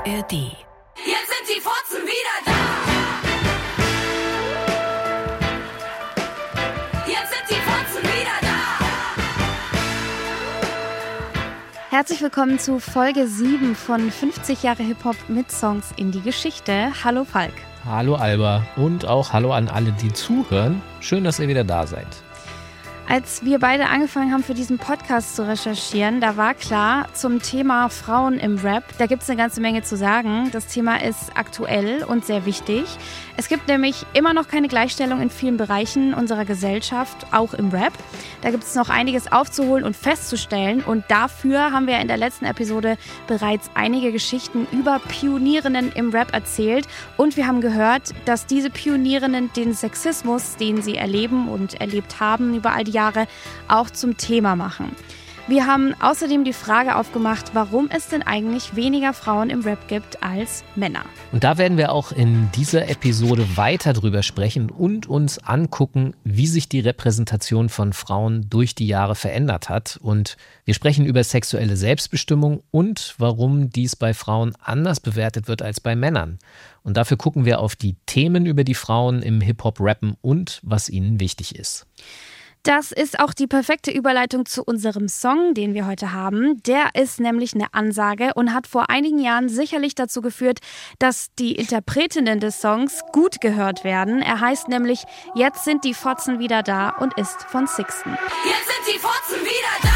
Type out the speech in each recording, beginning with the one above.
ARD. Jetzt sind die Fotzen wieder da! Jetzt sind die Fotzen wieder da! Herzlich willkommen zu Folge 7 von 50 Jahre Hip-Hop mit Songs in die Geschichte. Hallo Falk. Hallo Alba und auch hallo an alle, die zuhören. Schön, dass ihr wieder da seid. Als wir beide angefangen haben, für diesen Podcast zu recherchieren, da war klar, zum Thema Frauen im Rap, da gibt es eine ganze Menge zu sagen. Das Thema ist aktuell und sehr wichtig. Es gibt nämlich immer noch keine Gleichstellung in vielen Bereichen unserer Gesellschaft, auch im Rap. Da gibt es noch einiges aufzuholen und festzustellen. Und dafür haben wir in der letzten Episode bereits einige Geschichten über Pionierinnen im Rap erzählt. Und wir haben gehört, dass diese Pionierinnen den Sexismus, den sie erleben und erlebt haben über all die Jahre, auch zum Thema machen. Wir haben außerdem die Frage aufgemacht, warum es denn eigentlich weniger Frauen im Rap gibt als Männer. Und da werden wir auch in dieser Episode weiter drüber sprechen und uns angucken, wie sich die Repräsentation von Frauen durch die Jahre verändert hat. Und wir sprechen über sexuelle Selbstbestimmung und warum dies bei Frauen anders bewertet wird als bei Männern. Und dafür gucken wir auf die Themen, über die Frauen im Hip-Hop rappen und was ihnen wichtig ist. Das ist auch die perfekte Überleitung zu unserem Song, den wir heute haben. Der ist nämlich eine Ansage und hat vor einigen Jahren sicherlich dazu geführt, dass die Interpretinnen des Songs gut gehört werden. Er heißt nämlich Jetzt sind die Fotzen wieder da und ist von Sixten. Jetzt sind die Fotzen wieder da!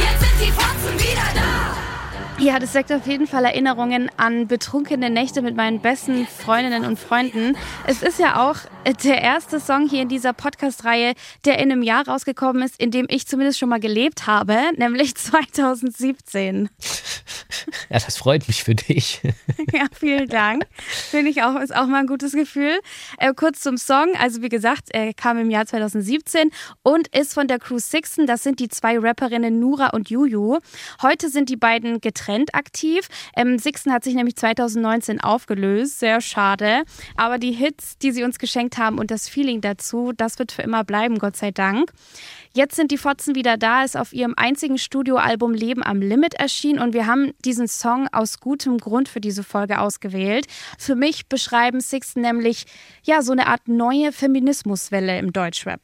Jetzt sind die Fotzen! Ja, das weckt auf jeden Fall Erinnerungen an betrunkene Nächte mit meinen besten Freundinnen und Freunden. Es ist ja auch der erste Song hier in dieser Podcast-Reihe, der in einem Jahr rausgekommen ist, in dem ich zumindest schon mal gelebt habe, nämlich 2017. Ja, das freut mich für dich. Ja, vielen Dank. Finde ich auch, ist auch mal ein gutes Gefühl. Äh, kurz zum Song. Also, wie gesagt, er kam im Jahr 2017 und ist von der Crew Sixten. Das sind die zwei Rapperinnen Nura und Juju. Heute sind die beiden getrennt aktiv. Ähm, Sixten hat sich nämlich 2019 aufgelöst. Sehr schade. Aber die Hits, die sie uns geschenkt haben und das Feeling dazu, das wird für immer bleiben, Gott sei Dank. Jetzt sind die Fotzen wieder da, ist auf ihrem einzigen Studioalbum Leben am Limit erschienen und wir haben diesen Song aus gutem Grund für diese Folge ausgewählt. Für mich beschreiben Sixten nämlich ja so eine Art neue Feminismuswelle im Deutschrap.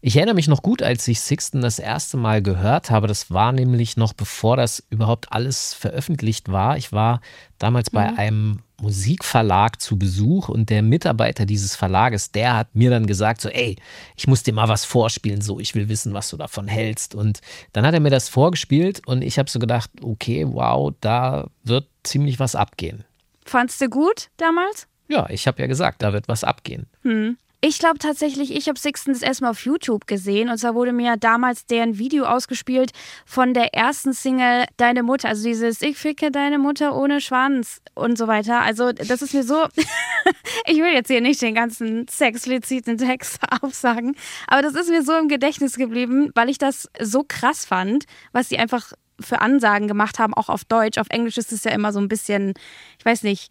Ich erinnere mich noch gut, als ich Sixten das erste Mal gehört habe. Das war nämlich noch bevor das überhaupt alles veröffentlicht war. Ich war damals bei einem Musikverlag zu Besuch und der Mitarbeiter dieses Verlages, der hat mir dann gesagt, so, ey, ich muss dir mal was vorspielen, so, ich will wissen, was du davon hältst. Und dann hat er mir das vorgespielt und ich habe so gedacht, okay, wow, da wird ziemlich was abgehen. Fandst du gut damals? Ja, ich habe ja gesagt, da wird was abgehen. Hm. Ich glaube tatsächlich, ich habe Sixten das erstmal auf YouTube gesehen und zwar wurde mir damals deren Video ausgespielt von der ersten Single Deine Mutter, also dieses Ich ficke deine Mutter ohne Schwanz und so weiter. Also das ist mir so, ich will jetzt hier nicht den ganzen sexpliziten Text aufsagen, aber das ist mir so im Gedächtnis geblieben, weil ich das so krass fand, was sie einfach für Ansagen gemacht haben, auch auf Deutsch. Auf Englisch ist es ja immer so ein bisschen, ich weiß nicht,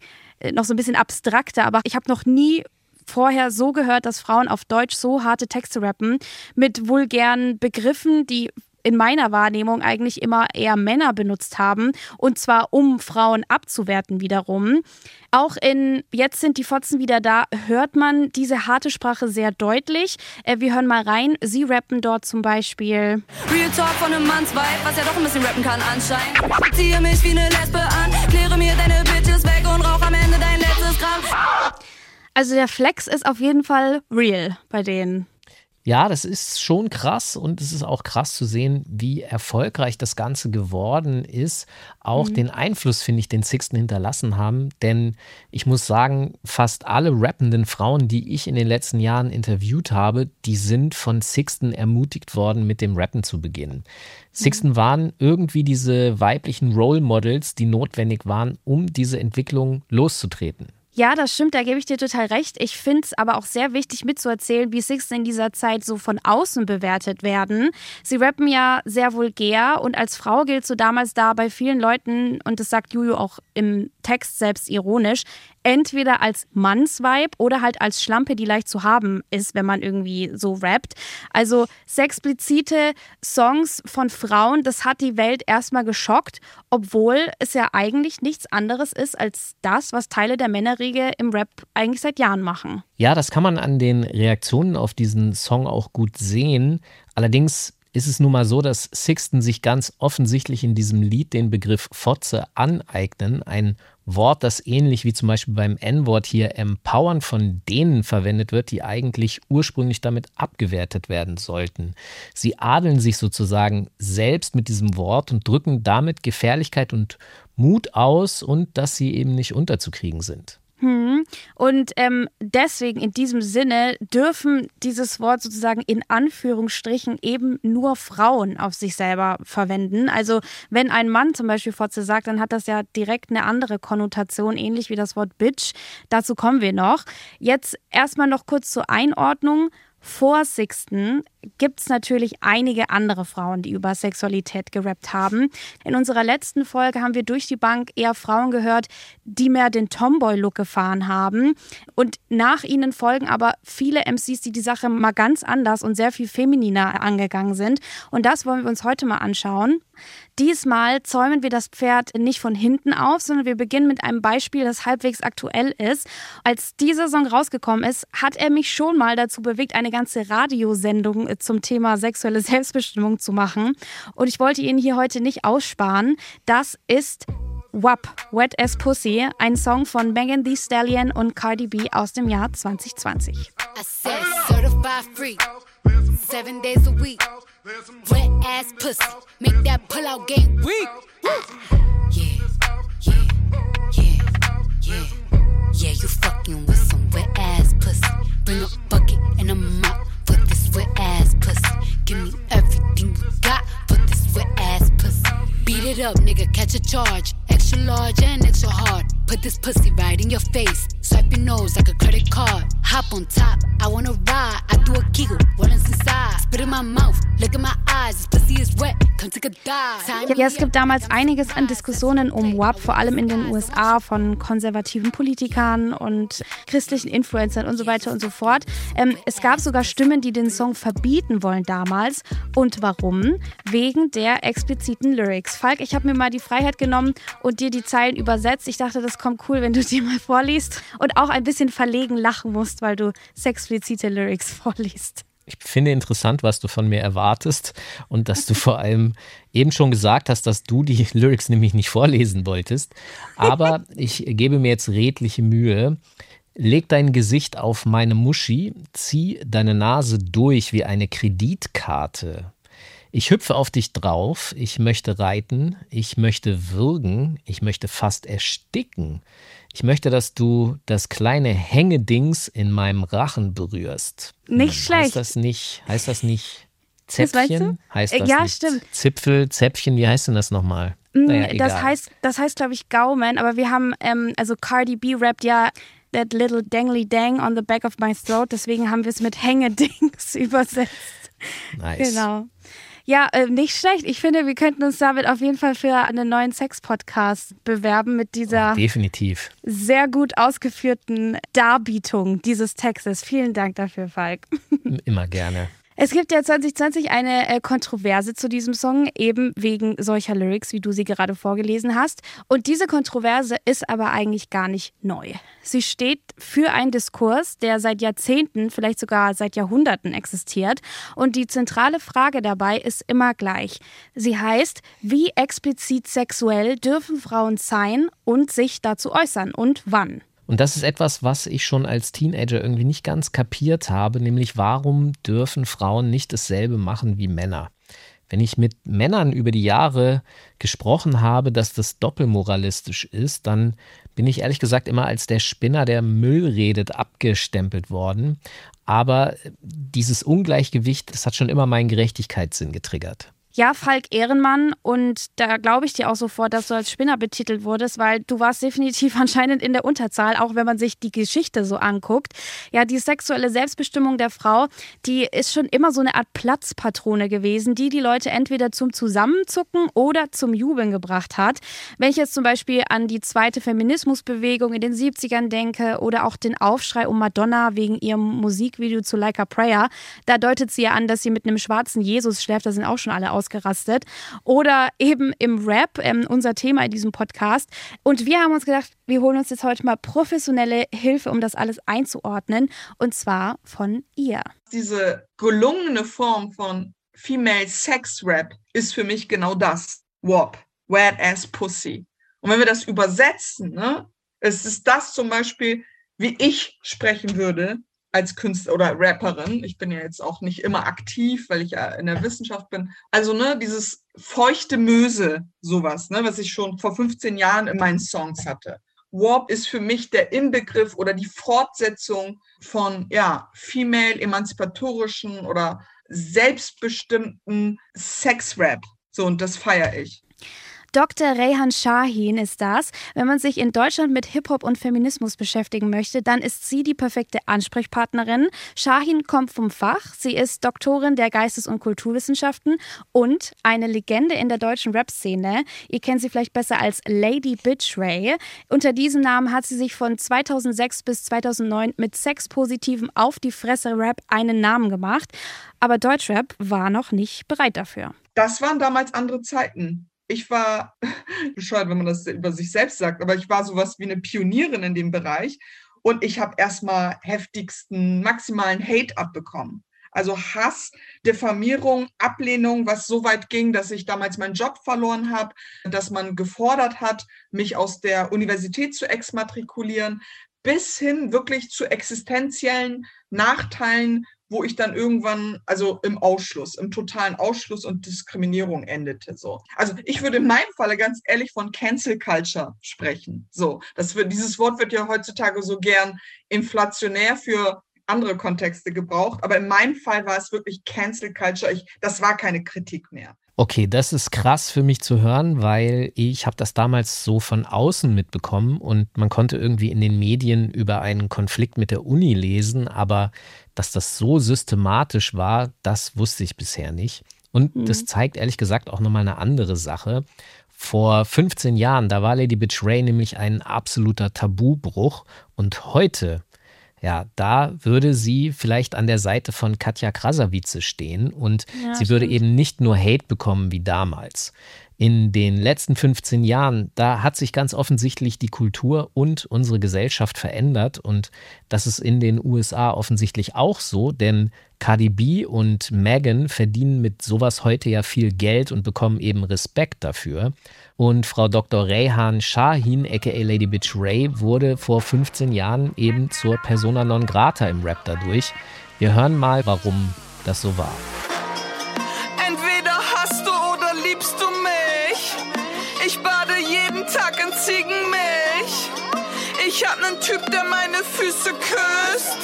noch so ein bisschen abstrakter, aber ich habe noch nie vorher so gehört, dass Frauen auf Deutsch so harte Texte rappen mit vulgären Begriffen, die in meiner Wahrnehmung eigentlich immer eher Männer benutzt haben und zwar um Frauen abzuwerten wiederum. Auch in Jetzt sind die Fotzen wieder da hört man diese harte Sprache sehr deutlich. Äh, wir hören mal rein. Sie rappen dort zum Beispiel. Real Talk von einem Mannsweib, was ja doch ein bisschen rappen kann anscheinend. Ziehe mich wie eine Lesbe an, kläre mir deine Bitches weg und rauch am Ende dein letztes Gramm. Also der Flex ist auf jeden Fall real bei denen. Ja, das ist schon krass und es ist auch krass zu sehen, wie erfolgreich das Ganze geworden ist. Auch den Einfluss, finde ich, den Sixten hinterlassen haben. Denn ich muss sagen, fast alle rappenden Frauen, die ich in den letzten Jahren interviewt habe, die sind von Sixten ermutigt worden, mit dem Rappen zu beginnen. Sixten waren irgendwie diese weiblichen Role Models, die notwendig waren, um diese Entwicklung loszutreten. Ja, das stimmt, da gebe ich dir total recht. Ich finde es aber auch sehr wichtig mitzuerzählen, wie Sixten in dieser Zeit so von außen bewertet werden. Sie rappen ja sehr vulgär und als Frau gilt so damals da bei vielen Leuten, und das sagt Juju auch im Text selbst ironisch, entweder als Mannsweib oder halt als Schlampe, die leicht zu haben ist, wenn man irgendwie so rappt. Also sexplizite Songs von Frauen, das hat die Welt erstmal geschockt, obwohl es ja eigentlich nichts anderes ist als das, was Teile der Männerriege im Rap eigentlich seit Jahren machen. Ja, das kann man an den Reaktionen auf diesen Song auch gut sehen. Allerdings ist es nun mal so, dass Sixten sich ganz offensichtlich in diesem Lied den Begriff Fotze aneignen. Ein Wort, das ähnlich wie zum Beispiel beim N-Wort hier empowern von denen verwendet wird, die eigentlich ursprünglich damit abgewertet werden sollten. Sie adeln sich sozusagen selbst mit diesem Wort und drücken damit Gefährlichkeit und Mut aus und dass sie eben nicht unterzukriegen sind. Hm. Und ähm, deswegen in diesem Sinne dürfen dieses Wort sozusagen in Anführungsstrichen eben nur Frauen auf sich selber verwenden. Also wenn ein Mann zum Beispiel Fotze sagt, dann hat das ja direkt eine andere Konnotation, ähnlich wie das Wort Bitch. Dazu kommen wir noch. Jetzt erstmal noch kurz zur Einordnung. Vor Sixten gibt es natürlich einige andere Frauen, die über Sexualität gerappt haben. In unserer letzten Folge haben wir durch die Bank eher Frauen gehört, die mehr den Tomboy-Look gefahren haben. Und nach ihnen folgen aber viele MCs, die die Sache mal ganz anders und sehr viel femininer angegangen sind. Und das wollen wir uns heute mal anschauen. Diesmal zäumen wir das Pferd nicht von hinten auf, sondern wir beginnen mit einem Beispiel, das halbwegs aktuell ist. Als dieser Song rausgekommen ist, hat er mich schon mal dazu bewegt, eine ganze Radiosendung äh, zum Thema sexuelle Selbstbestimmung zu machen. Und ich wollte ihn hier heute nicht aussparen. Das ist WAP, Wet as Pussy, ein Song von Megan Thee Stallion und Cardi B aus dem Jahr 2020. Seven days a week. Wet ass pussy. Make that pull out game weak. Yeah, yeah, yeah, yeah. Yeah, you fucking with some wet ass pussy. Bring a bucket and a mop for this wet ass pussy. Give me everything you got for this wet ass pussy. Beat it up, nigga, catch a charge. Extra large and extra hard. Put this pussy right in your face. Swipe your nose like a credit card. Hop on top, I wanna ride. I do a what is inside? Spit in my mouth, look in my eyes. This pussy is wet, come take a dive. Ja, es gibt damals einiges an Diskussionen um WAP, vor allem in den USA von konservativen Politikern und christlichen Influencern und so weiter und so fort. Ähm, es gab sogar Stimmen, die den Song verbieten wollen damals. Und warum? Wegen der expliziten Lyrics. Falk, ich habe mir mal die Freiheit genommen und dir die Zeilen übersetzt. Ich dachte, das kommt cool, wenn du die mal vorliest und auch ein bisschen verlegen lachen musst, weil du sexplizite Lyrics vorliest. Ich finde interessant, was du von mir erwartest und dass du vor allem eben schon gesagt hast, dass du die Lyrics nämlich nicht vorlesen wolltest. Aber ich gebe mir jetzt redliche Mühe. Leg dein Gesicht auf meine Muschi, zieh deine Nase durch wie eine Kreditkarte. Ich hüpfe auf dich drauf, ich möchte reiten, ich möchte würgen, ich möchte fast ersticken. Ich möchte, dass du das kleine Hängedings in meinem Rachen berührst. Nicht hm, schlecht. Heißt das nicht, heißt das nicht Zäpfchen? Heißt das ja, nicht stimmt. Zipfel, Zäpfchen, wie heißt denn das nochmal? Hm, naja, das heißt, das heißt, glaube ich, Gaumen, aber wir haben, ähm, also Cardi B rappt ja that little dangly dang on the back of my throat, deswegen haben wir es mit Hängedings übersetzt. Nice. Genau. Ja, äh, nicht schlecht. Ich finde, wir könnten uns damit auf jeden Fall für einen neuen Sex-Podcast bewerben mit dieser oh, definitiv sehr gut ausgeführten Darbietung dieses Textes. Vielen Dank dafür, Falk. Immer gerne. Es gibt ja 2020 eine äh, Kontroverse zu diesem Song, eben wegen solcher Lyrics, wie du sie gerade vorgelesen hast. Und diese Kontroverse ist aber eigentlich gar nicht neu. Sie steht für einen Diskurs, der seit Jahrzehnten, vielleicht sogar seit Jahrhunderten existiert. Und die zentrale Frage dabei ist immer gleich. Sie heißt, wie explizit sexuell dürfen Frauen sein und sich dazu äußern und wann? Und das ist etwas, was ich schon als Teenager irgendwie nicht ganz kapiert habe, nämlich warum dürfen Frauen nicht dasselbe machen wie Männer? Wenn ich mit Männern über die Jahre gesprochen habe, dass das doppelmoralistisch ist, dann bin ich ehrlich gesagt immer als der Spinner, der Müll redet, abgestempelt worden. Aber dieses Ungleichgewicht, das hat schon immer meinen Gerechtigkeitssinn getriggert. Ja, Falk Ehrenmann. Und da glaube ich dir auch sofort, dass du als Spinner betitelt wurdest, weil du warst definitiv anscheinend in der Unterzahl, auch wenn man sich die Geschichte so anguckt. Ja, die sexuelle Selbstbestimmung der Frau, die ist schon immer so eine Art Platzpatrone gewesen, die die Leute entweder zum Zusammenzucken oder zum Jubeln gebracht hat. Wenn ich jetzt zum Beispiel an die zweite Feminismusbewegung in den 70ern denke oder auch den Aufschrei um Madonna wegen ihrem Musikvideo zu Like a Prayer, da deutet sie ja an, dass sie mit einem schwarzen Jesus schläft, da sind auch schon alle ausgerastet. Oder eben im Rap, ähm, unser Thema in diesem Podcast. Und wir haben uns gedacht, wir holen uns jetzt heute mal professionelle Hilfe, um das alles einzuordnen. Und zwar von ihr. Diese gelungene Form von Female Sex Rap ist für mich genau das. WAP. Wet Ass Pussy. Und wenn wir das übersetzen, ne, es ist das zum Beispiel, wie ich sprechen würde als Künstler oder Rapperin. Ich bin ja jetzt auch nicht immer aktiv, weil ich ja in der Wissenschaft bin. Also, ne, dieses feuchte Möse, sowas, ne, was ich schon vor 15 Jahren in meinen Songs hatte. Warp ist für mich der Inbegriff oder die Fortsetzung von, ja, female emanzipatorischen oder selbstbestimmten Sexrap. So, und das feiere ich. Dr. Rehan Shahin ist das. Wenn man sich in Deutschland mit Hip-Hop und Feminismus beschäftigen möchte, dann ist sie die perfekte Ansprechpartnerin. Shahin kommt vom Fach. Sie ist Doktorin der Geistes- und Kulturwissenschaften und eine Legende in der deutschen Rap-Szene. Ihr kennt sie vielleicht besser als Lady Bitch Ray. Unter diesem Namen hat sie sich von 2006 bis 2009 mit sexpositivem Auf die Fresse Rap einen Namen gemacht. Aber Deutschrap war noch nicht bereit dafür. Das waren damals andere Zeiten ich war, bescheuert, wenn man das über sich selbst sagt, aber ich war sowas wie eine Pionierin in dem Bereich und ich habe erstmal heftigsten, maximalen Hate abbekommen. Also Hass, Diffamierung, Ablehnung, was so weit ging, dass ich damals meinen Job verloren habe, dass man gefordert hat, mich aus der Universität zu exmatrikulieren, bis hin wirklich zu existenziellen Nachteilen wo ich dann irgendwann, also im Ausschluss, im totalen Ausschluss und Diskriminierung endete. So. Also ich würde in meinem Falle ganz ehrlich von Cancel Culture sprechen. So, das wird, dieses Wort wird ja heutzutage so gern inflationär für andere Kontexte gebraucht, aber in meinem Fall war es wirklich Cancel Culture. Ich, das war keine Kritik mehr. Okay, das ist krass für mich zu hören, weil ich habe das damals so von außen mitbekommen und man konnte irgendwie in den Medien über einen Konflikt mit der Uni lesen, aber dass das so systematisch war, das wusste ich bisher nicht. Und mhm. das zeigt ehrlich gesagt auch nochmal eine andere Sache. Vor 15 Jahren, da war Lady Bitch Ray nämlich ein absoluter Tabubruch und heute ja, da würde sie vielleicht an der Seite von Katja Krasavice stehen und ja, sie würde eben nicht nur Hate bekommen wie damals. In den letzten 15 Jahren, da hat sich ganz offensichtlich die Kultur und unsere Gesellschaft verändert und das ist in den USA offensichtlich auch so, denn Cardi B und Megan verdienen mit sowas heute ja viel Geld und bekommen eben Respekt dafür. Und Frau Dr. Rayhan Shahin, aka Lady Bitch Ray, wurde vor 15 Jahren eben zur Persona non grata im Rap dadurch. Wir hören mal, warum das so war. Ich hab nen Typ, der meine Füße küsst.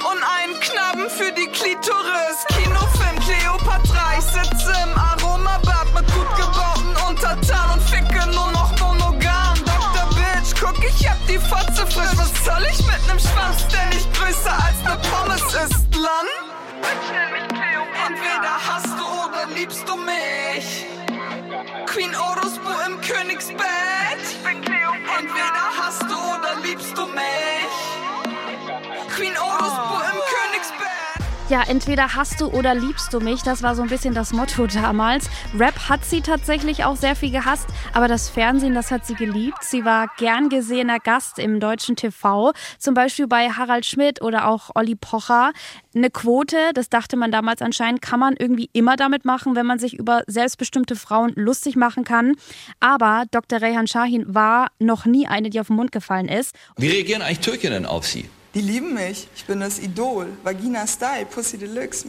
Und einen Knaben für die Klitoris. Kinofilm Cleopatra, ich sitze im Aromabad mit gut gebauten Untertan und ficke nur noch monogam. Dr. Bitch, guck, ich hab die Fotze frisch. Was soll ich mit nem Schwanz, der nicht größer als ne Pommes ist, Lan? Entweder hast du oder liebst du mich. Queen Orosbu im Königsbett. Entweder hast du oder liebst du mich. Queen Orosbu im ja, entweder hast du oder liebst du mich. Das war so ein bisschen das Motto damals. Rap hat sie tatsächlich auch sehr viel gehasst, aber das Fernsehen, das hat sie geliebt. Sie war gern gesehener Gast im deutschen TV, zum Beispiel bei Harald Schmidt oder auch Olli Pocher. Eine Quote, das dachte man damals anscheinend, kann man irgendwie immer damit machen, wenn man sich über selbstbestimmte Frauen lustig machen kann. Aber Dr. Rehan Shahin war noch nie eine, die auf den Mund gefallen ist. Wie reagieren eigentlich Türkinnen auf sie? Die lieben mich. Ich bin das Idol. Vagina Style, Pussy Deluxe.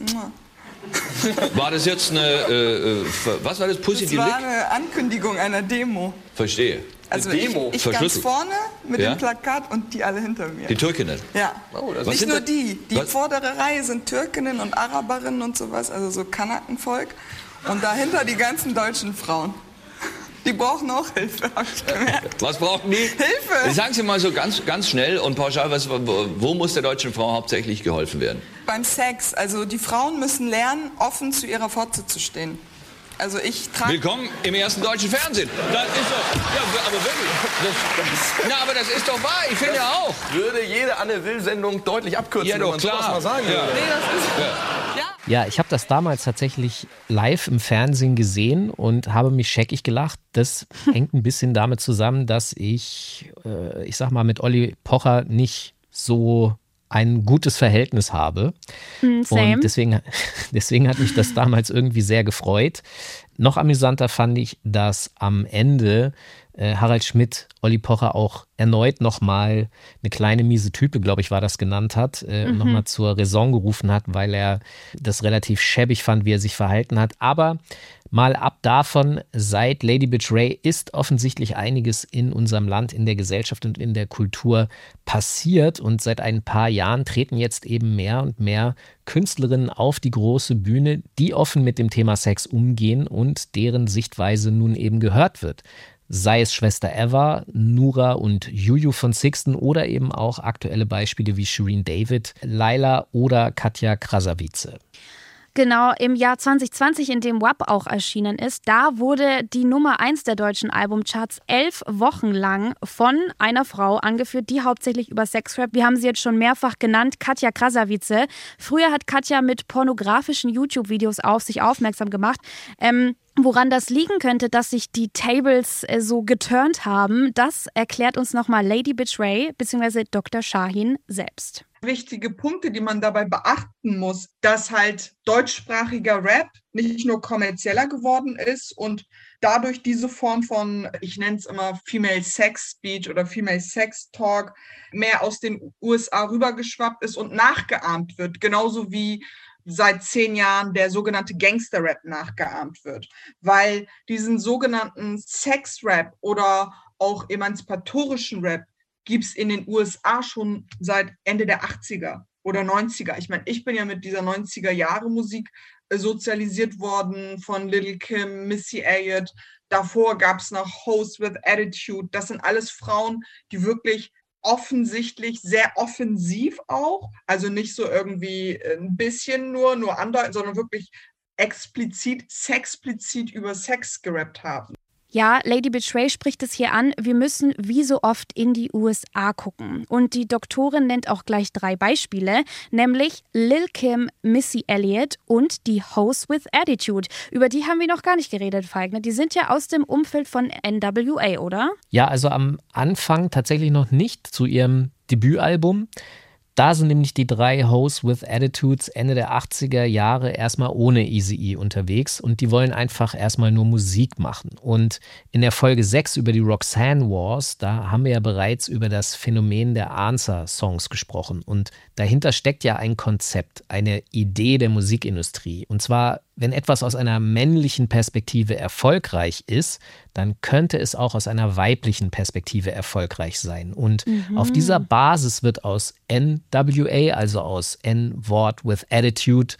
War das jetzt eine, äh, äh was war das, Pussy das Deluxe? Das war eine Ankündigung einer Demo. Verstehe. Also Eine ich, Demo? ich ganz Verschlüsselt. vorne mit Ja? dem Plakat und die alle hinter mir. Die Türkinnen. Ja. Oh, Nicht nur die. Die was- vordere Reihe sind Türkinnen und Araberinnen und sowas, also so Kanakenvolk. Und dahinter die ganzen deutschen Frauen. Die brauchen auch Hilfe, hab ich gemerkt. Was brauchen die? Hilfe! Sagen Sie mal so ganz, ganz schnell und pauschal, was, wo, muss der deutschen Frau hauptsächlich geholfen werden? Beim Sex, also die Frauen müssen lernen, offen zu ihrer Fotze zu stehen. Also ich trage... Willkommen im ersten deutschen Fernsehen. Das ist doch, ja, aber wirklich, das, na, aber das ist doch wahr, ich finde auch. Würde jede Anne Will-Sendung deutlich abkürzen, Ja, wenn doch, man sowas klar. mal sagen Ja. würde. Nee, das ist... Ja, ich habe das damals tatsächlich live im Fernsehen gesehen und habe mich scheckig gelacht. Das hängt ein bisschen damit zusammen, dass ich, äh, ich sag mal, mit Olli Pocher nicht so ein gutes Verhältnis habe. Hm, same. Und deswegen, deswegen hat mich das damals irgendwie sehr gefreut. Noch amüsanter fand ich, dass am Ende äh, Harald Schmidt Olli Pocher auch erneut nochmal eine kleine miese Type, glaube ich, war das genannt hat, äh, und nochmal zur Raison gerufen hat, weil er das relativ schäbig fand, wie er sich verhalten hat. Aber mal ab davon, seit Lady Bitch Ray ist offensichtlich einiges in unserem Land, in der Gesellschaft und in der Kultur passiert. Und seit ein paar Jahren treten jetzt eben mehr und mehr Künstlerinnen auf die große Bühne, die offen mit dem Thema Sex umgehen und deren Sichtweise nun eben gehört wird. Sei es Schwester Eva, Nura und Juju von Sixten oder eben auch aktuelle Beispiele wie Shireen David, Laila oder Katja Krasavice. Genau, im Jahr 2020, in dem WAP auch erschienen ist, da wurde die Nummer 1 der deutschen Albumcharts elf Wochen lang von einer Frau angeführt, die hauptsächlich über Sexrap, wir haben sie jetzt schon mehrfach genannt, Katja Krasavice. Früher hat Katja mit pornografischen YouTube-Videos auf sich aufmerksam gemacht. Ähm, Woran das liegen könnte, dass sich die Tables äh, so geturnt haben, das erklärt uns nochmal Lady Bitch Ray bzw. Dr. Shahin selbst. Wichtige Punkte, die man dabei beachten muss, dass halt deutschsprachiger Rap nicht nur kommerzieller geworden ist und dadurch diese Form von, ich nenne es immer Female Sex Speech oder Female Sex Talk, mehr aus den USA rübergeschwappt ist und nachgeahmt wird, genauso wie seit zehn Jahren der sogenannte Gangster-Rap nachgeahmt wird, weil diesen sogenannten Sex-Rap oder auch emanzipatorischen Rap gibt es in den USA schon seit Ende der 80er oder 90er. Ich meine, ich bin ja mit dieser 90er Jahre Musik äh, sozialisiert worden von Little Kim, Missy Elliott. Davor gab es noch Host with Attitude. Das sind alles Frauen, die wirklich offensichtlich sehr offensiv auch, also nicht so irgendwie ein bisschen nur, nur andeuten, sondern wirklich explizit, sexplizit über Sex gerappt haben. Ja, Lady Betray spricht es hier an. Wir müssen wie so oft in die USA gucken. Und die Doktorin nennt auch gleich drei Beispiele, nämlich Lil Kim, Missy Elliott und die Host with Attitude. Über die haben wir noch gar nicht geredet, Falkner. Die sind ja aus dem Umfeld von NWA, oder? Ja, also am Anfang tatsächlich noch nicht zu ihrem Debütalbum. Da sind nämlich die drei Hosts with Attitudes Ende der 80er Jahre erstmal ohne Easy E unterwegs und die wollen einfach erstmal nur Musik machen. Und in der Folge 6 über die Roxanne Wars, da haben wir ja bereits über das Phänomen der Answer-Songs gesprochen. Und dahinter steckt ja ein Konzept, eine Idee der Musikindustrie. Und zwar, wenn etwas aus einer männlichen Perspektive erfolgreich ist, dann könnte es auch aus einer weiblichen Perspektive erfolgreich sein. Und auf dieser Basis wird aus NWA, also aus N-Wort with Attitude,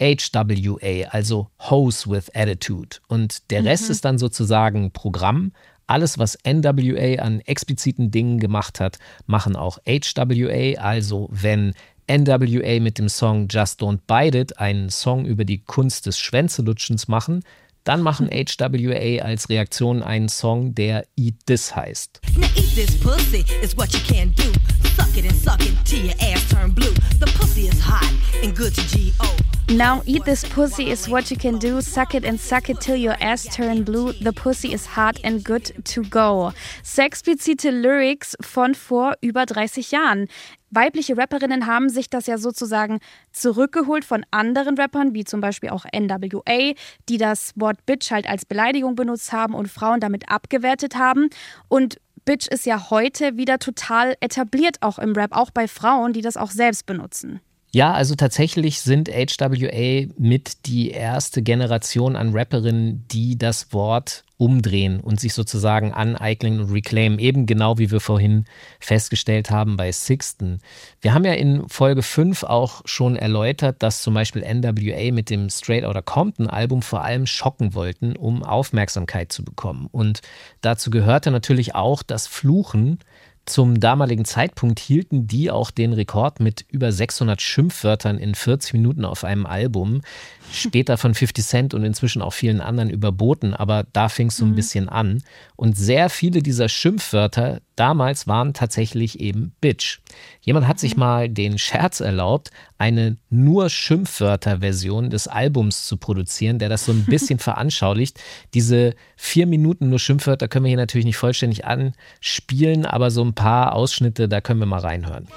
HWA, also Hose with Attitude. Und der Rest ist dann sozusagen Programm. Alles, was NWA an expliziten Dingen gemacht hat, machen auch HWA. Also wenn NWA mit dem Song Just Don't Bite It einen Song über die Kunst des Schwänzelutschens machen, dann machen HWA als Reaktion einen Song, der Eat This heißt. Now eat this pussy is what you can do. Suck it and suck it till your ass turn blue. The pussy is hot and good to G.O. Now eat this pussy is what you can do. Suck it and suck it till your ass turn blue. The pussy is hot and good to go. Sexplizite Lyrics von vor über 30 Jahren. Weibliche Rapperinnen haben sich das ja sozusagen zurückgeholt von anderen Rappern, wie zum Beispiel auch NWA, die das Wort Bitch halt als Beleidigung benutzt haben und Frauen damit abgewertet haben. Und Bitch ist ja heute wieder total etabliert auch im Rap, auch bei Frauen, die das auch selbst benutzen. Ja, also tatsächlich sind HWA mit die erste Generation an Rapperinnen, die das Wort umdrehen und sich sozusagen aneignen und reclaimen, eben genau wie wir vorhin festgestellt haben bei Sixten. Wir haben ja in Folge 5 auch schon erläutert, dass zum Beispiel NWA mit dem Straight Outta Compton Album vor allem schocken wollten, um Aufmerksamkeit zu bekommen. Und dazu gehörte natürlich auch das Fluchen zum damaligen Zeitpunkt hielten die auch den Rekord mit über 600 Schimpfwörtern in 40 Minuten auf einem Album. Später von 50 Cent und inzwischen auch vielen anderen überboten, aber da fing es so ein mhm. bisschen an. Und sehr viele dieser Schimpfwörter damals waren tatsächlich eben Bitch. Jemand hat sich mhm. mal den Scherz erlaubt, eine nur Schimpfwörter-Version des Albums zu produzieren, der das so ein bisschen veranschaulicht. Diese vier Minuten nur Schimpfwörter können wir hier natürlich nicht vollständig anspielen, aber so ein paar Ausschnitte, da können wir mal reinhören.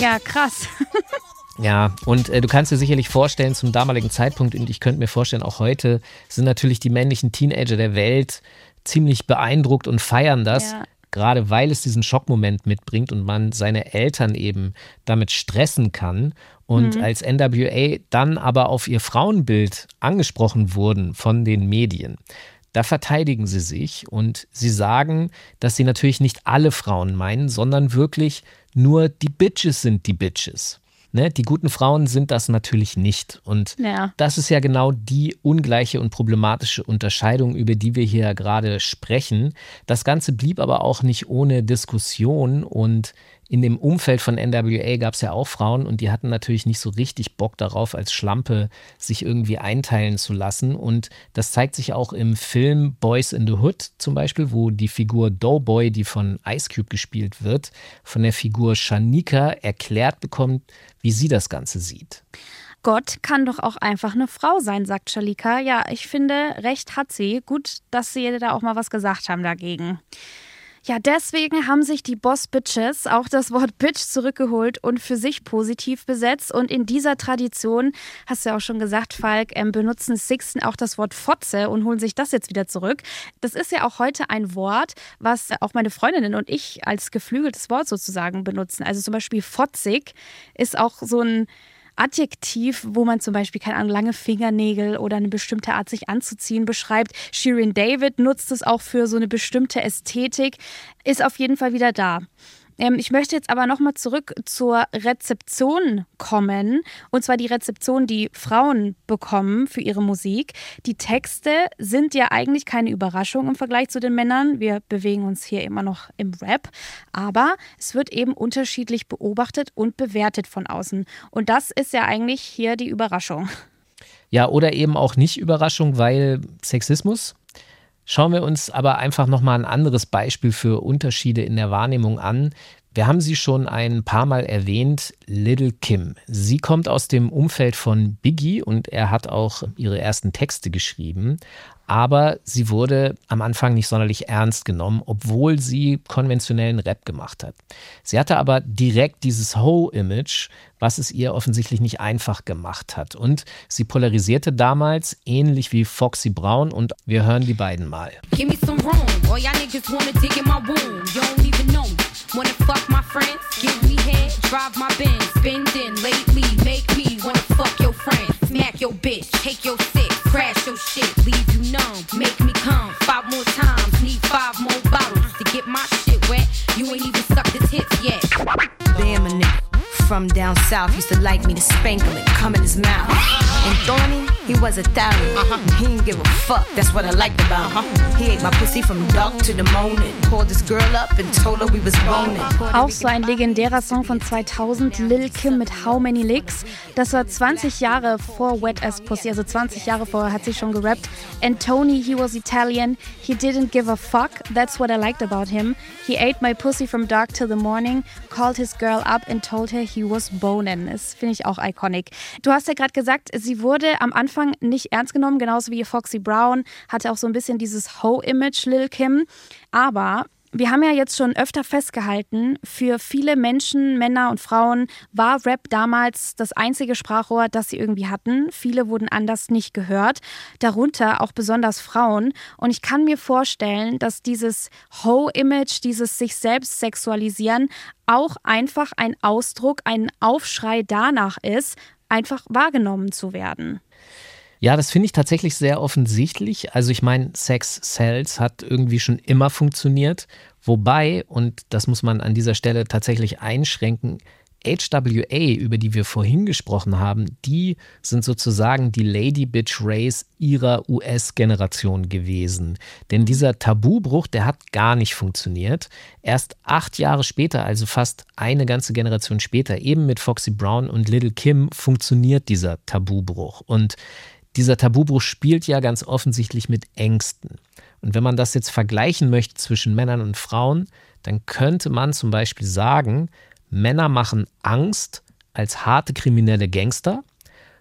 Ja, krass. Ja, und äh, du kannst dir sicherlich vorstellen, zum damaligen Zeitpunkt, und ich könnte mir vorstellen, auch heute sind natürlich die männlichen Teenager der Welt ziemlich beeindruckt und feiern das. Ja. Gerade weil es diesen Schockmoment mitbringt und man seine Eltern eben damit stressen kann. Und mhm. als NWA dann aber auf ihr Frauenbild angesprochen wurden von den Medien, da verteidigen sie sich und sie sagen, dass sie natürlich nicht alle Frauen meinen, sondern wirklich nur die Bitches sind die Bitches. Ne? Die guten Frauen sind das natürlich nicht. Und ja. das ist ja genau die ungleiche und problematische Unterscheidung, über die wir hier gerade sprechen. Das Ganze blieb aber auch nicht ohne Diskussion und in dem Umfeld von NWA gab es ja auch Frauen und die hatten natürlich nicht so richtig Bock darauf, als Schlampe sich irgendwie einteilen zu lassen. Und das zeigt sich auch im Film Boys in the Hood zum Beispiel, wo die Figur Doughboy, die von Ice Cube gespielt wird, von der Figur Shanika erklärt bekommt, wie sie das Ganze sieht. Gott kann doch auch einfach eine Frau sein, sagt Shalika. Ja, ich finde, recht hat sie. Gut, dass sie da auch mal was gesagt haben dagegen. Ja, deswegen haben sich die Boss Bitches auch das Wort Bitch zurückgeholt und für sich positiv besetzt. Und in dieser Tradition, hast du ja auch schon gesagt, Falk, ähm, benutzen Sixten auch das Wort Fotze und holen sich das jetzt wieder zurück. Das ist ja auch heute ein Wort, was auch meine Freundinnen und ich als geflügeltes Wort sozusagen benutzen. Also zum Beispiel fotzig ist auch so ein Adjektiv, wo man zum Beispiel, keine Ahnung, lange Fingernägel oder eine bestimmte Art, sich anzuziehen beschreibt. Shirin David nutzt es auch für so eine bestimmte Ästhetik, ist auf jeden Fall wieder da. Ähm, ich möchte jetzt aber nochmal zurück zur Rezeption kommen. Und zwar die Rezeption, die Frauen bekommen für ihre Musik. Die Texte sind ja eigentlich keine Überraschung im Vergleich zu den Männern. Wir bewegen uns hier immer noch im Rap. Aber es wird eben unterschiedlich beobachtet und bewertet von außen. Und das ist ja eigentlich hier die Überraschung. Ja, oder eben auch nicht Überraschung, weil Sexismus Schauen wir uns aber einfach nochmal ein anderes Beispiel für Unterschiede in der Wahrnehmung an. Wir haben sie schon ein paar Mal erwähnt, Little Kim. Sie kommt aus dem Umfeld von Biggie und er hat auch ihre ersten Texte geschrieben aber sie wurde am Anfang nicht sonderlich ernst genommen, obwohl sie konventionellen Rap gemacht hat. Sie hatte aber direkt dieses Ho-Image, was es ihr offensichtlich nicht einfach gemacht hat. Und sie polarisierte damals ähnlich wie Foxy Brown und wir hören die beiden mal. Give me some room. All y'all niggas wanna dig in my womb. Don't even know. Wanna fuck my friends? Give me head, drive my Benz. Spending lately, make me wanna fuck your friends. Smack your bitch, take your six, crash your shit, leave you numb. Make me come five more times, need five more bottles to get my shit wet. You ain't even sucked the tits yet. Damn a nigga from down south used to like me to spank him and come in his mouth. And Thorny, he was Italian. Uh-huh. He didn't give a fuck. That's what I liked about him. He ate my pussy from dark to the morning. Called this girl up and told her we was boning. Auch so ein legendärer Song von 2000, Lil Kim mit How Many Licks. Das war 20 Jahre vor Wet Ass Pussy, also 20 Jahre vorher hat sie schon gerappt. And Tony, he was Italian. He didn't give a fuck. That's what I liked about him. He ate my pussy from dark till the morning, called his girl up and told her he was boning. Das finde ich auch iconic. Du hast ja gerade gesagt, sie wurde am Anfang nicht ernst genommen, genauso wie Foxy Brown hatte auch so ein bisschen dieses Ho-Image Lil Kim. Aber wir haben ja jetzt schon öfter festgehalten, für viele Menschen, Männer und Frauen war Rap damals das einzige Sprachrohr, das sie irgendwie hatten. Viele wurden anders nicht gehört, darunter auch besonders Frauen. Und ich kann mir vorstellen, dass dieses Ho-Image, dieses sich selbst sexualisieren, auch einfach ein Ausdruck, ein Aufschrei danach ist, einfach wahrgenommen zu werden. Ja, das finde ich tatsächlich sehr offensichtlich. Also ich meine, Sex Cells hat irgendwie schon immer funktioniert. Wobei, und das muss man an dieser Stelle tatsächlich einschränken, HWA, über die wir vorhin gesprochen haben, die sind sozusagen die Lady Bitch Race ihrer US-Generation gewesen. Denn dieser Tabubruch, der hat gar nicht funktioniert. Erst acht Jahre später, also fast eine ganze Generation später, eben mit Foxy Brown und Little Kim, funktioniert dieser Tabubruch. Und dieser Tabubruch spielt ja ganz offensichtlich mit Ängsten. Und wenn man das jetzt vergleichen möchte zwischen Männern und Frauen, dann könnte man zum Beispiel sagen, Männer machen Angst als harte kriminelle Gangster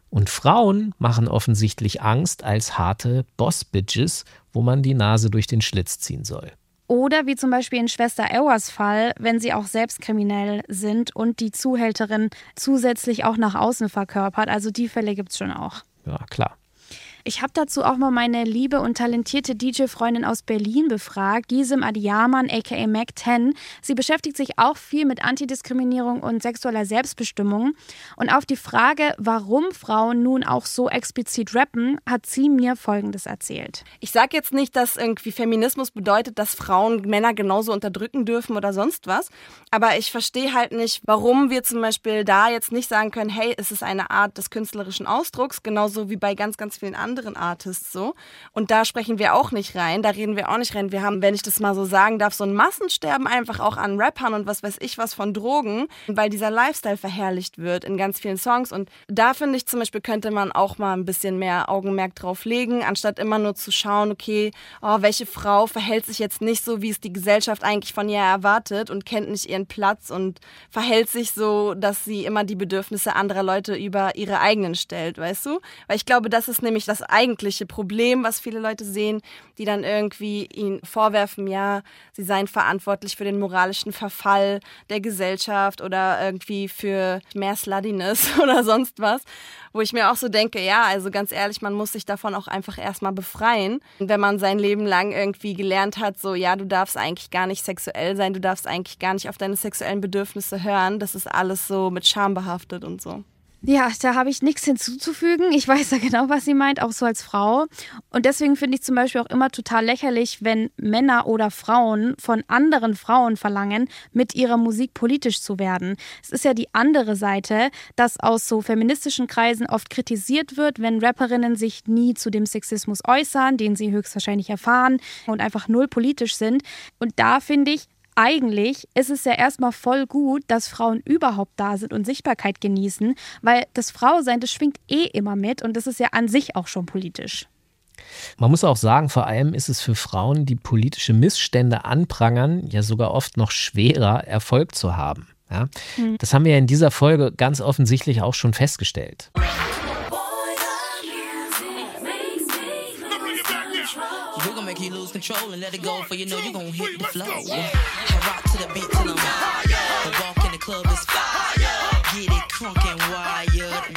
und Frauen machen offensichtlich Angst als harte Boss-Bitches, wo man die Nase durch den Schlitz ziehen soll. Oder wie zum Beispiel in Schwester Ewas Fall, wenn sie auch selbst kriminell sind und die Zuhälterin zusätzlich auch nach außen verkörpert. Also die Fälle gibt es schon auch. Ja, klar. Ich habe dazu auch mal meine liebe und talentierte DJ-Freundin aus Berlin befragt, Gisem Adiaman, aka Mac 10. Sie beschäftigt sich auch viel mit Antidiskriminierung und sexueller Selbstbestimmung. Und auf die Frage, warum Frauen nun auch so explizit rappen, hat sie mir Folgendes erzählt. Ich sage jetzt nicht, dass irgendwie Feminismus bedeutet, dass Frauen Männer genauso unterdrücken dürfen oder sonst was. Aber ich verstehe halt nicht, warum wir zum Beispiel da jetzt nicht sagen können, hey, es ist eine Art des künstlerischen Ausdrucks, genauso wie bei ganz, ganz vielen anderen anderen Artists so. Und da sprechen wir auch nicht rein, da reden wir auch nicht rein. Wir haben, wenn ich das mal so sagen darf, so ein Massensterben einfach auch an Rappern und was weiß ich was von Drogen, weil dieser Lifestyle verherrlicht wird in ganz vielen Songs. Und da finde ich zum Beispiel, könnte man auch mal ein bisschen mehr Augenmerk drauf legen, anstatt immer nur zu schauen, okay, oh, welche Frau verhält sich jetzt nicht so, wie es die Gesellschaft eigentlich von ihr erwartet und kennt nicht ihren Platz und verhält sich so, dass sie immer die Bedürfnisse anderer Leute über ihre eigenen stellt, weißt du? Weil ich glaube, das ist nämlich das eigentliche Problem, was viele Leute sehen, die dann irgendwie ihn vorwerfen, ja, sie seien verantwortlich für den moralischen Verfall der Gesellschaft oder irgendwie für mehr Sluddiness oder sonst was. Wo ich mir auch so denke, ja, also ganz ehrlich, man muss sich davon auch einfach erstmal befreien. Wenn man sein Leben lang irgendwie gelernt hat, so, ja, du darfst eigentlich gar nicht sexuell sein, du darfst eigentlich gar nicht auf deine sexuellen Bedürfnisse hören, das ist alles so mit Scham behaftet und so. Ja, da habe ich nichts hinzuzufügen. Ich weiß ja genau, was sie meint, auch so als Frau. Und deswegen finde ich zum Beispiel auch immer total lächerlich, wenn Männer oder Frauen von anderen Frauen verlangen, mit ihrer Musik politisch zu werden. Es ist ja die andere Seite, dass aus so feministischen Kreisen oft kritisiert wird, wenn Rapperinnen sich nie zu dem Sexismus äußern, den sie höchstwahrscheinlich erfahren und einfach null politisch sind. Und da finde ich, eigentlich ist es ja erstmal voll gut, dass Frauen überhaupt da sind und Sichtbarkeit genießen, weil das Frausein, das schwingt eh immer mit und das ist ja an sich auch schon politisch. Man muss auch sagen, vor allem ist es für Frauen, die politische Missstände anprangern, ja sogar oft noch schwerer, Erfolg zu haben. Ja? Mhm. Das haben wir ja in dieser Folge ganz offensichtlich auch schon festgestellt. Make you lose control and let it go, for you know you gon' hit the flow. I rock to the beat till I'm The walk in the club is fire. Get it crunk and wired.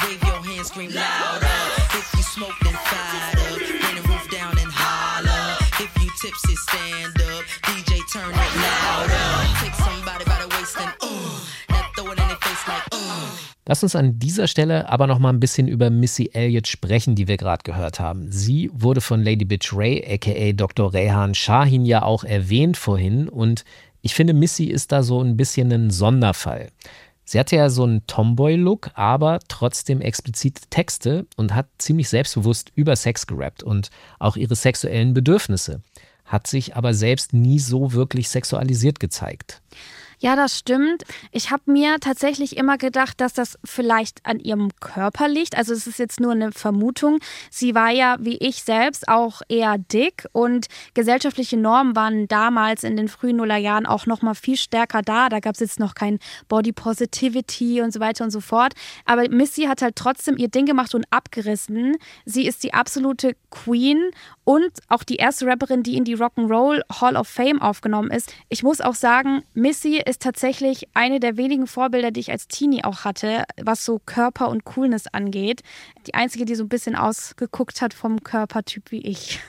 Wave your hands, scream louder. If you smoke, then fired up. Bring the roof down and holler. If you tipsy, stand up. DJ, turn it louder. Take somebody by the waist and uh. Lass uns an dieser Stelle aber noch mal ein bisschen über Missy Elliott sprechen, die wir gerade gehört haben. Sie wurde von Lady Bitch Ray, aka Dr. Rehan Shahin, ja auch erwähnt vorhin und ich finde, Missy ist da so ein bisschen ein Sonderfall. Sie hatte ja so einen Tomboy-Look, aber trotzdem explizite Texte und hat ziemlich selbstbewusst über Sex gerappt und auch ihre sexuellen Bedürfnisse, hat sich aber selbst nie so wirklich sexualisiert gezeigt. Ja, das stimmt. Ich habe mir tatsächlich immer gedacht, dass das vielleicht an ihrem Körper liegt. Also es ist jetzt nur eine Vermutung. Sie war ja, wie ich selbst, auch eher dick und gesellschaftliche Normen waren damals in den frühen Nullerjahren auch noch mal viel stärker da. Da gab es jetzt noch kein Body Positivity und so weiter und so fort. Aber Missy hat halt trotzdem ihr Ding gemacht und abgerissen. Sie ist die absolute Queen und auch die erste Rapperin, die in die Rock'n'Roll Hall of Fame aufgenommen ist. Ich muss auch sagen, Missy ist tatsächlich eine der wenigen Vorbilder, die ich als Teenie auch hatte, was so Körper und Coolness angeht. Die einzige, die so ein bisschen ausgeguckt hat vom Körpertyp wie ich.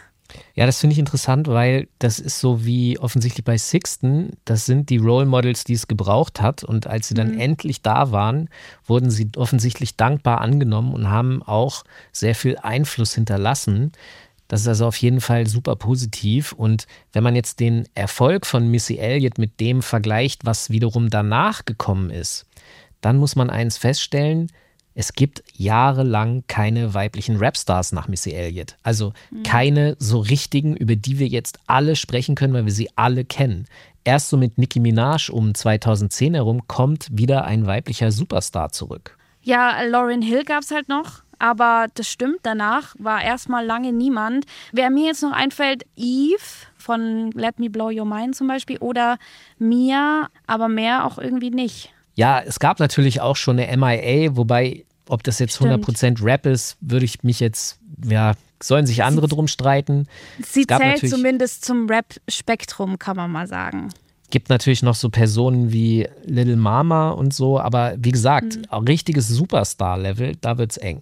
Ja, das finde ich interessant, weil das ist so wie offensichtlich bei Sixten. Das sind die Role Models, die es gebraucht hat. Und als sie dann mhm. endlich da waren, wurden sie offensichtlich dankbar angenommen und haben auch sehr viel Einfluss hinterlassen. Das ist also auf jeden Fall super positiv. Und wenn man jetzt den Erfolg von Missy Elliott mit dem vergleicht, was wiederum danach gekommen ist, dann muss man eins feststellen, es gibt jahrelang keine weiblichen Rapstars nach Missy Elliott. Also mhm. keine so richtigen, über die wir jetzt alle sprechen können, weil wir sie alle kennen. Erst so mit Nicki Minaj um 2010 herum kommt wieder ein weiblicher Superstar zurück. Ja, Lauren Hill gab es halt noch aber das stimmt, danach war erstmal lange niemand. Wer mir jetzt noch einfällt, Eve von Let Me Blow Your Mind zum Beispiel oder Mia, aber mehr auch irgendwie nicht. Ja, es gab natürlich auch schon eine MIA, wobei, ob das jetzt Stimmt. 100% Rap ist, würde ich mich jetzt, ja, sollen sich andere sie, drum streiten. Sie zählt zumindest zum Rap-Spektrum, kann man mal sagen. Gibt natürlich noch so Personen wie Little Mama und so, aber wie gesagt, mhm. richtiges Superstar-Level, da wird es eng.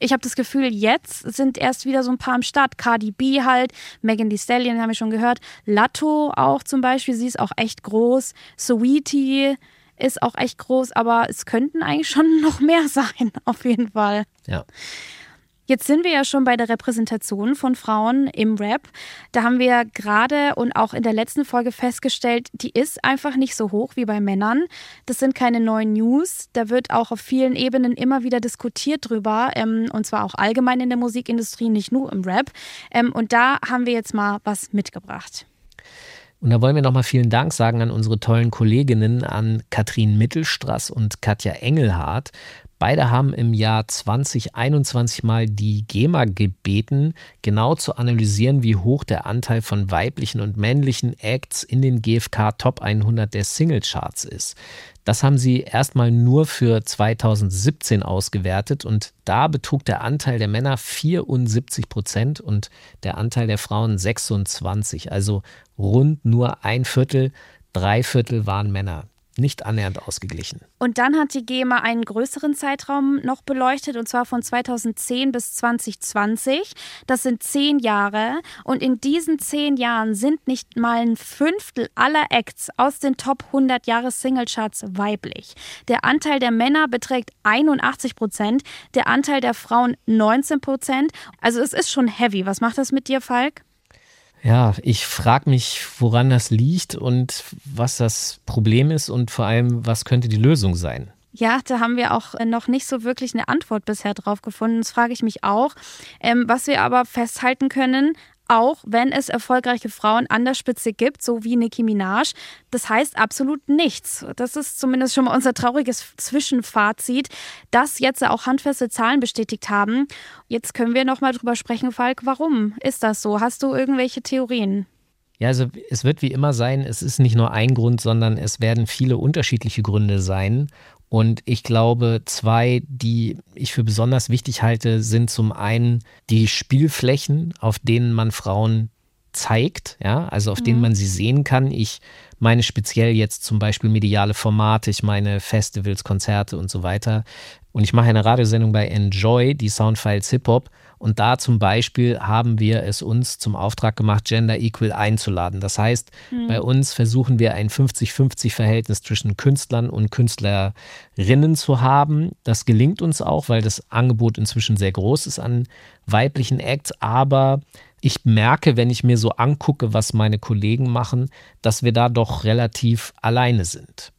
Ich habe das Gefühl, jetzt sind erst wieder so ein paar am Start. Cardi B halt, Megan Thee Stallion haben wir schon gehört. Latto auch zum Beispiel, sie ist auch echt groß. Sweetie ist auch echt groß, aber es könnten eigentlich schon noch mehr sein, auf jeden Fall. Ja. Jetzt sind wir ja schon bei der Repräsentation von Frauen im Rap. Da haben wir gerade und auch in der letzten Folge festgestellt, die ist einfach nicht so hoch wie bei Männern. Das sind keine neuen News. Da wird auch auf vielen Ebenen immer wieder diskutiert drüber. Ähm, und zwar auch allgemein in der Musikindustrie, nicht nur im Rap. Ähm, und da haben wir jetzt mal was mitgebracht. Und da wollen wir nochmal vielen Dank sagen an unsere tollen Kolleginnen, an Katrin Mittelstraß und Katja Engelhardt. Beide haben im Jahr 2021 mal die GEMA gebeten, genau zu analysieren, wie hoch der Anteil von weiblichen und männlichen Acts in den GfK Top 100 der Singlecharts ist. Das haben sie erstmal nur für 2017 ausgewertet und da betrug der Anteil der Männer 74 Prozent und der Anteil der Frauen 26, also rund nur ein Viertel, drei Viertel waren Männer nicht annähernd ausgeglichen. Und dann hat die GEMA einen größeren Zeitraum noch beleuchtet, und zwar von 2010 bis 2020. Das sind zehn Jahre. Und in diesen zehn Jahren sind nicht mal ein Fünftel aller Acts aus den Top 100 Jahres-Singlecharts weiblich. Der Anteil der Männer beträgt 81 Prozent, der Anteil der Frauen 19 Prozent. Also es ist schon heavy. Was macht das mit dir, Falk? Ja, ich frage mich, woran das liegt und was das Problem ist und vor allem, was könnte die Lösung sein. Ja, da haben wir auch noch nicht so wirklich eine Antwort bisher drauf gefunden. Das frage ich mich auch. Ähm, was wir aber festhalten können, auch wenn es erfolgreiche Frauen an der Spitze gibt, so wie Nicki Minaj. Das heißt absolut nichts. Das ist zumindest schon mal unser trauriges Zwischenfazit, das jetzt auch handfeste Zahlen bestätigt haben. Jetzt können wir noch mal drüber sprechen, Falk. Warum ist das so? Hast du irgendwelche Theorien? Ja, also es wird wie immer sein, es ist nicht nur ein Grund, sondern es werden viele unterschiedliche Gründe sein. Und ich glaube, zwei, die ich für besonders wichtig halte, sind zum einen die Spielflächen, auf denen man Frauen zeigt, ja, also auf mhm. denen man sie sehen kann. Ich meine speziell jetzt zum Beispiel mediale Formate, ich meine Festivals, Konzerte und so weiter. Und ich mache eine Radiosendung bei Enjoy, die Soundfiles Hip Hop. Und da zum Beispiel haben wir es uns zum Auftrag gemacht, Gender Equal einzuladen. Das heißt, mhm. bei uns versuchen wir ein 50-50-Verhältnis zwischen Künstlern und Künstlerinnen zu haben. Das gelingt uns auch, weil das Angebot inzwischen sehr groß ist an weiblichen Acts. Aber ich merke, wenn ich mir so angucke, was meine Kollegen machen, dass wir da doch relativ alleine sind.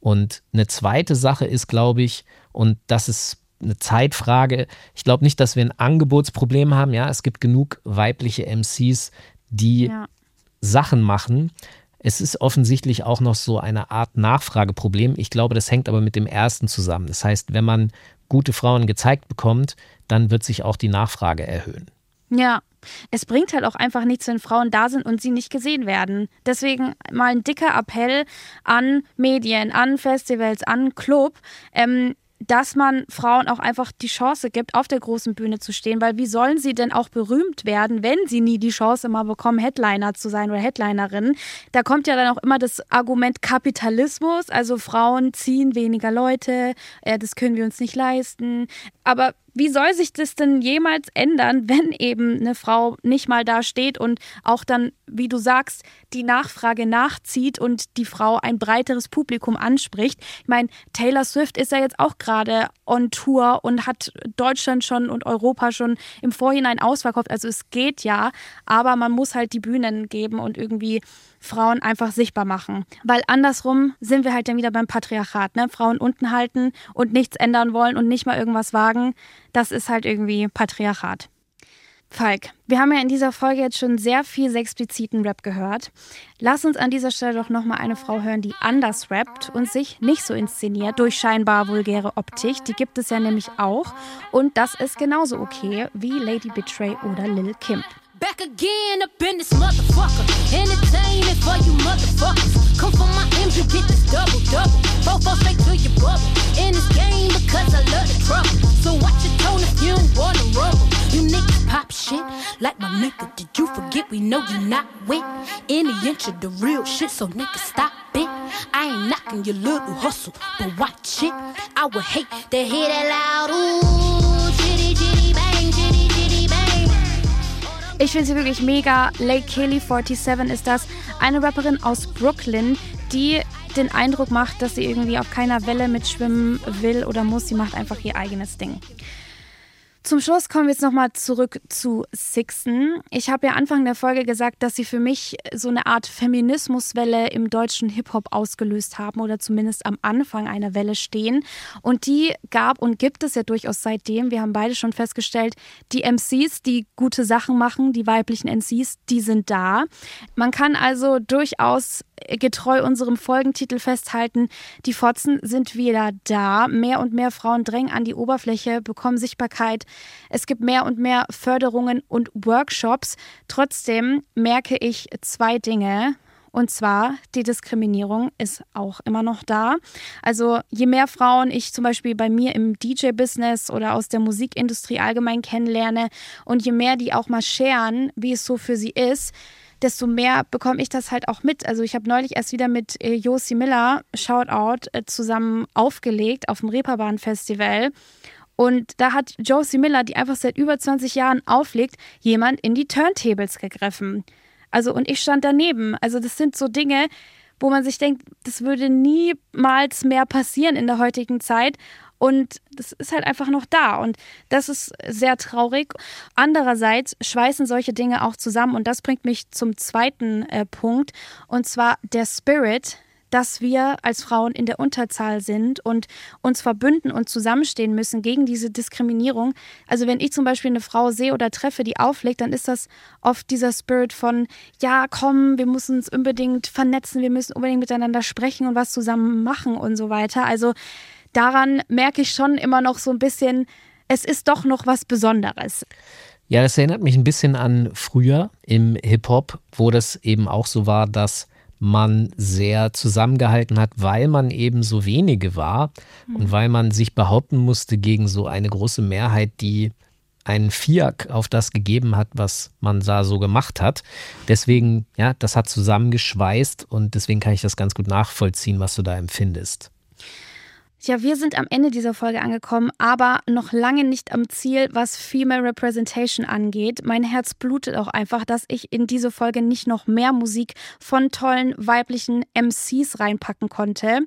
Und eine zweite Sache ist, glaube ich, und das ist eine Zeitfrage. Ich glaube nicht, dass wir ein Angebotsproblem haben. Ja, es gibt genug weibliche MCs, die ja. Sachen machen. es ist offensichtlich auch noch so eine Art Nachfrageproblem. Ich glaube, das hängt aber mit dem ersten zusammen. Das heißt, wenn man gute Frauen gezeigt bekommt, dann wird sich auch die Nachfrage erhöhen. Ja, es bringt halt auch einfach nichts, wenn Frauen da sind und sie nicht gesehen werden. Deswegen mal ein dicker Appell an Medien, an Festivals, an Club. Ähm, dass man Frauen auch einfach die Chance gibt, auf der großen Bühne zu stehen, weil wie sollen sie denn auch berühmt werden, wenn sie nie die Chance mal bekommen, Headliner zu sein oder Headlinerin? Da kommt ja dann auch immer das Argument Kapitalismus, also Frauen ziehen weniger Leute, äh, das können wir uns nicht leisten. Aber wie soll sich das denn jemals ändern, wenn eben eine Frau nicht mal da steht und auch dann, wie du sagst, die Nachfrage nachzieht und die Frau ein breiteres Publikum anspricht? Ich meine, Taylor Swift ist ja jetzt auch gerade on Tour und hat Deutschland schon und Europa schon im Vorhinein ausverkauft. Also es geht ja, aber man muss halt die Bühnen geben und irgendwie Frauen einfach sichtbar machen. Weil andersrum sind wir halt dann wieder beim Patriarchat, ne? Frauen unten halten und nichts ändern wollen und nicht mal irgendwas wagen. Das ist halt irgendwie Patriarchat. Falk, wir haben ja in dieser Folge jetzt schon sehr viel expliziten Rap gehört. Lass uns an dieser Stelle doch nochmal eine Frau hören, die anders rappt und sich nicht so inszeniert durch scheinbar vulgäre Optik. Die gibt es ja nämlich auch. Und das ist genauso okay wie Lady Betray oder Lil Kim. Back again up in this motherfucker. Entertainment for you motherfuckers. Come for my M's, you get this double double. Four straight to your bubble. In this game because I love the trouble. So watch your tone if you don't wanna rumble. You niggas pop shit like my nigga. Did you forget we know you not with any inch of the real shit? So nigga stop it. I ain't knocking your little hustle, but watch it. I would hate to hear that loud ooh, Ich finde sie wirklich mega. Lake Kelly 47 ist das. Eine Rapperin aus Brooklyn, die den Eindruck macht, dass sie irgendwie auf keiner Welle mitschwimmen will oder muss. Sie macht einfach ihr eigenes Ding. Zum Schluss kommen wir jetzt nochmal zurück zu Sixten. Ich habe ja Anfang der Folge gesagt, dass sie für mich so eine Art Feminismuswelle im deutschen Hip-Hop ausgelöst haben oder zumindest am Anfang einer Welle stehen. Und die gab und gibt es ja durchaus seitdem. Wir haben beide schon festgestellt, die MCs, die gute Sachen machen, die weiblichen MCs, die sind da. Man kann also durchaus getreu unserem Folgentitel festhalten, die Fotzen sind wieder da. Mehr und mehr Frauen drängen an die Oberfläche, bekommen Sichtbarkeit. Es gibt mehr und mehr Förderungen und Workshops. Trotzdem merke ich zwei Dinge. Und zwar, die Diskriminierung ist auch immer noch da. Also je mehr Frauen ich zum Beispiel bei mir im DJ-Business oder aus der Musikindustrie allgemein kennenlerne und je mehr die auch mal scheren, wie es so für sie ist, desto mehr bekomme ich das halt auch mit. Also ich habe neulich erst wieder mit äh, Josi Miller, Shoutout, äh, zusammen aufgelegt auf dem Reeperbahn Festival. Und da hat Josie Miller, die einfach seit über 20 Jahren auflegt, jemand in die Turntables gegriffen. Also und ich stand daneben. Also das sind so Dinge, wo man sich denkt, das würde niemals mehr passieren in der heutigen Zeit. Und das ist halt einfach noch da. Und das ist sehr traurig. Andererseits schweißen solche Dinge auch zusammen. Und das bringt mich zum zweiten äh, Punkt. Und zwar der Spirit, dass wir als Frauen in der Unterzahl sind und uns verbünden und zusammenstehen müssen gegen diese Diskriminierung. Also wenn ich zum Beispiel eine Frau sehe oder treffe, die auflegt, dann ist das oft dieser Spirit von, ja, komm, wir müssen uns unbedingt vernetzen, wir müssen unbedingt miteinander sprechen und was zusammen machen und so weiter. Also daran merke ich schon immer noch so ein bisschen, es ist doch noch was Besonderes. Ja, das erinnert mich ein bisschen an früher im Hip-Hop, wo das eben auch so war, dass man sehr zusammengehalten hat, weil man eben so wenige war mhm. und weil man sich behaupten musste gegen so eine große Mehrheit, die einen Fiak auf das gegeben hat, was man da so gemacht hat. Deswegen, ja, das hat zusammengeschweißt und deswegen kann ich das ganz gut nachvollziehen, was du da empfindest. Ja, wir sind am Ende dieser Folge angekommen, aber noch lange nicht am Ziel, was Female Representation angeht. Mein Herz blutet auch einfach, dass ich in diese Folge nicht noch mehr Musik von tollen weiblichen MCs reinpacken konnte.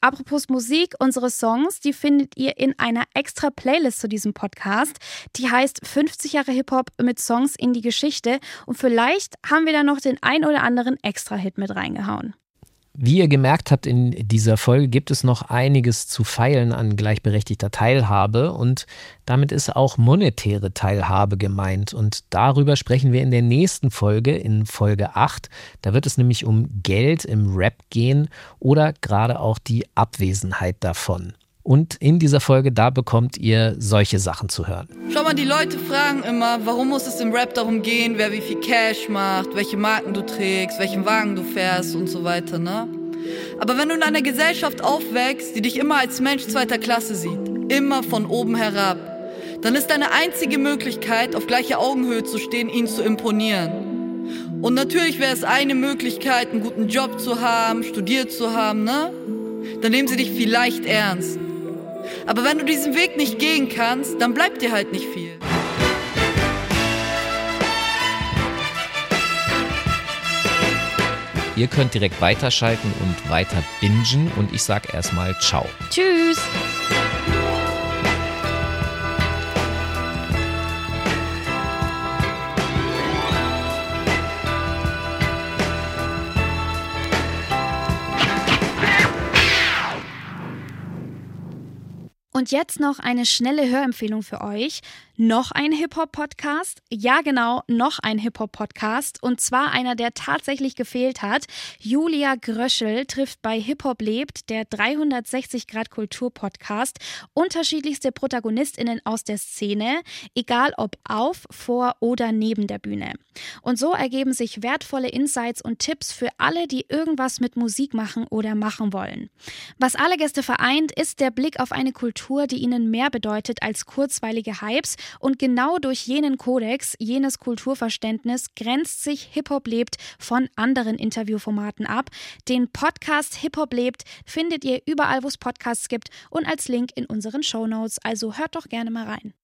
Apropos Musik, unsere Songs, die findet ihr in einer extra Playlist zu diesem Podcast. Die heißt 50 Jahre Hip-Hop mit Songs in die Geschichte. Und vielleicht haben wir da noch den ein oder anderen Extra-Hit mit reingehauen. Wie ihr gemerkt habt, in dieser Folge gibt es noch einiges zu feilen an gleichberechtigter Teilhabe und damit ist auch monetäre Teilhabe gemeint. Und darüber sprechen wir in der nächsten Folge, in Folge 8. Da wird es nämlich um Geld im Rap gehen oder gerade auch die Abwesenheit davon. Und in dieser Folge, da bekommt ihr solche Sachen zu hören. Schau mal, die Leute fragen immer, warum muss es im Rap darum gehen, wer wie viel Cash macht, welche Marken du trägst, welchen Wagen du fährst und so weiter, ne? Aber wenn du in einer Gesellschaft aufwächst, die dich immer als Mensch zweiter Klasse sieht, immer von oben herab, dann ist deine einzige Möglichkeit, auf gleicher Augenhöhe zu stehen, ihnen zu imponieren. Und natürlich wäre es eine Möglichkeit, einen guten Job zu haben, studiert zu haben, ne? Dann nehmen sie dich vielleicht ernst. Aber wenn du diesen Weg nicht gehen kannst, dann bleibt dir halt nicht viel. Ihr könnt direkt weiterschalten und weiter bingen und ich sag erstmal ciao. Tschüss. Und jetzt noch eine schnelle Hörempfehlung für euch. Noch ein Hip-Hop-Podcast? Ja, genau, noch ein Hip-Hop-Podcast. Und zwar einer, der tatsächlich gefehlt hat. Julia Gröschel trifft bei Hip-Hop lebt, der 360-Grad-Kultur-Podcast, unterschiedlichste ProtagonistInnen aus der Szene, egal ob auf, vor oder neben der Bühne. Und so ergeben sich wertvolle Insights und Tipps für alle, die irgendwas mit Musik machen oder machen wollen. Was alle Gäste vereint, ist der Blick auf eine Kultur, die ihnen mehr bedeutet als kurzweilige Hypes und genau durch jenen Kodex, jenes Kulturverständnis grenzt sich Hip-Hop lebt von anderen Interviewformaten ab. Den Podcast Hip-Hop lebt findet ihr überall, wo es Podcasts gibt und als Link in unseren Show Notes. Also hört doch gerne mal rein.